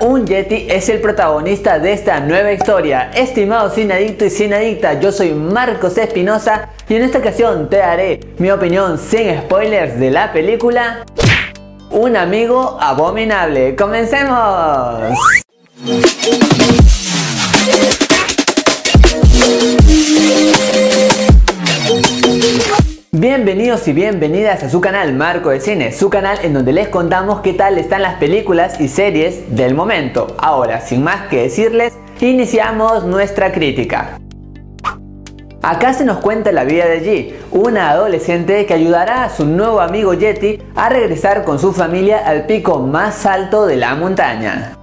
Un Yeti es el protagonista de esta nueva historia. Estimado adicto y adicta, yo soy Marcos Espinosa y en esta ocasión te daré mi opinión sin spoilers de la película Un amigo abominable. ¡Comencemos! Bienvenidos y bienvenidas a su canal Marco de Cine, su canal en donde les contamos qué tal están las películas y series del momento. Ahora, sin más que decirles, iniciamos nuestra crítica. Acá se nos cuenta la vida de G, una adolescente que ayudará a su nuevo amigo Yeti a regresar con su familia al pico más alto de la montaña.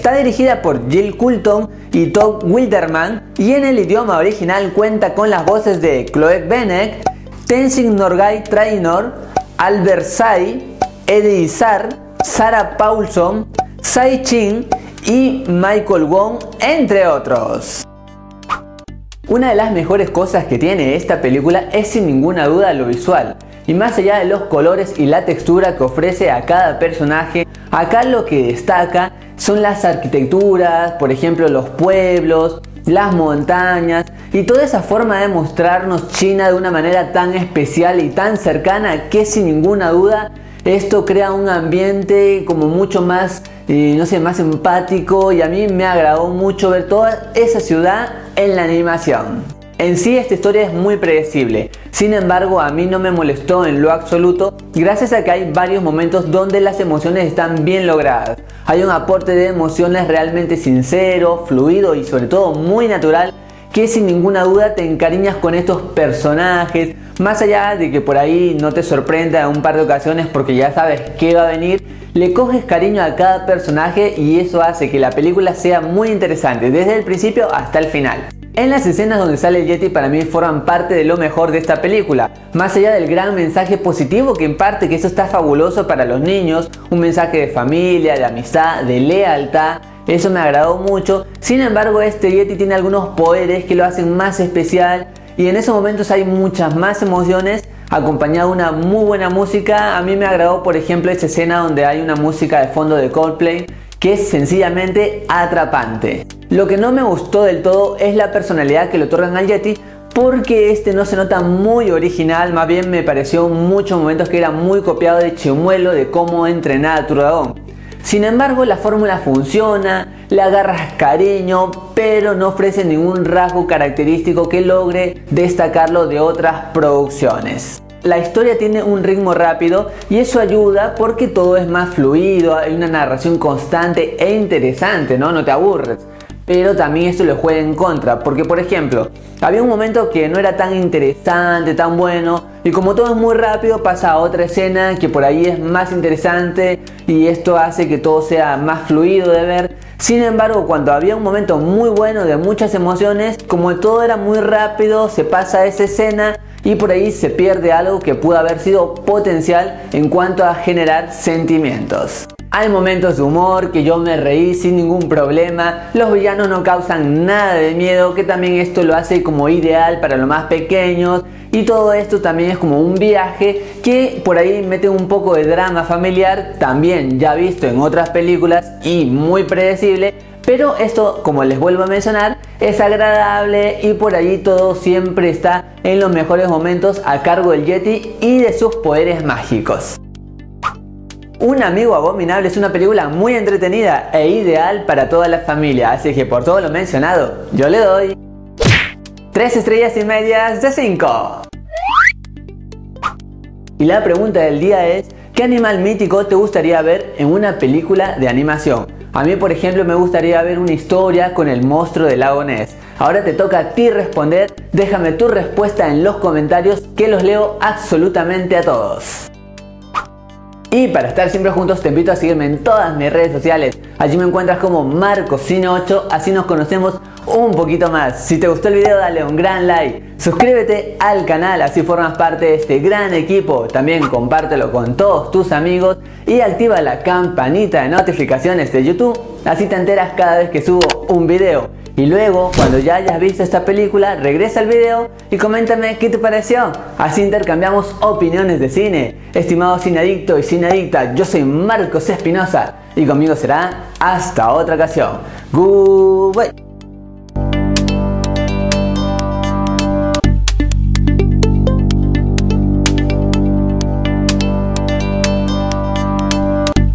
Está dirigida por Jill Coulton y Todd Wilderman y en el idioma original cuenta con las voces de Chloe Bennett, Tenzin Norgay Trainor, Albert Sai, Eddie Izar, Sarah Paulson, Sai Chin y Michael Wong, entre otros. Una de las mejores cosas que tiene esta película es sin ninguna duda lo visual. Y más allá de los colores y la textura que ofrece a cada personaje, acá lo que destaca son las arquitecturas, por ejemplo los pueblos, las montañas y toda esa forma de mostrarnos China de una manera tan especial y tan cercana que sin ninguna duda esto crea un ambiente como mucho más, eh, no sé, más empático y a mí me agradó mucho ver toda esa ciudad en la animación. En sí esta historia es muy predecible, sin embargo a mí no me molestó en lo absoluto gracias a que hay varios momentos donde las emociones están bien logradas. Hay un aporte de emociones realmente sincero, fluido y sobre todo muy natural que sin ninguna duda te encariñas con estos personajes, más allá de que por ahí no te sorprenda en un par de ocasiones porque ya sabes qué va a venir, le coges cariño a cada personaje y eso hace que la película sea muy interesante desde el principio hasta el final. En las escenas donde sale el Yeti para mí forman parte de lo mejor de esta película, más allá del gran mensaje positivo que imparte que esto está fabuloso para los niños, un mensaje de familia, de amistad, de lealtad, eso me agradó mucho, sin embargo este Yeti tiene algunos poderes que lo hacen más especial y en esos momentos hay muchas más emociones acompañado de una muy buena música. A mí me agradó por ejemplo esta escena donde hay una música de fondo de Coldplay que es sencillamente atrapante. Lo que no me gustó del todo es la personalidad que le otorgan al Yeti porque este no se nota muy original, más bien me pareció en muchos momentos que era muy copiado de Chimuelo de cómo entrenar a tu dragón. Sin embargo, la fórmula funciona, le agarras cariño, pero no ofrece ningún rasgo característico que logre destacarlo de otras producciones. La historia tiene un ritmo rápido y eso ayuda porque todo es más fluido, hay una narración constante e interesante, ¿no? No te aburres pero también esto le juega en contra, porque por ejemplo, había un momento que no era tan interesante, tan bueno, y como todo es muy rápido, pasa a otra escena que por ahí es más interesante y esto hace que todo sea más fluido de ver. Sin embargo, cuando había un momento muy bueno de muchas emociones, como todo era muy rápido, se pasa a esa escena y por ahí se pierde algo que pudo haber sido potencial en cuanto a generar sentimientos. Hay momentos de humor que yo me reí sin ningún problema. Los villanos no causan nada de miedo, que también esto lo hace como ideal para los más pequeños. Y todo esto también es como un viaje que por ahí mete un poco de drama familiar, también ya visto en otras películas y muy predecible. Pero esto, como les vuelvo a mencionar, es agradable y por allí todo siempre está en los mejores momentos a cargo del Yeti y de sus poderes mágicos. Un amigo abominable es una película muy entretenida e ideal para toda la familia, así que por todo lo mencionado, yo le doy 3 estrellas y medias de 5. Y la pregunta del día es, ¿qué animal mítico te gustaría ver en una película de animación? A mí, por ejemplo, me gustaría ver una historia con el monstruo del lago Ness. Ahora te toca a ti responder, déjame tu respuesta en los comentarios que los leo absolutamente a todos. Y para estar siempre juntos te invito a seguirme en todas mis redes sociales. Allí me encuentras como MarcoCine8, así nos conocemos un poquito más. Si te gustó el video dale un gran like, suscríbete al canal, así formas parte de este gran equipo. También compártelo con todos tus amigos y activa la campanita de notificaciones de YouTube, así te enteras cada vez que subo un video. Y luego, cuando ya hayas visto esta película, regresa al video y coméntame qué te pareció. Así intercambiamos opiniones de cine. Estimado cineadicto y cineadicta, yo soy Marcos Espinosa y conmigo será hasta otra ocasión. Goodbye.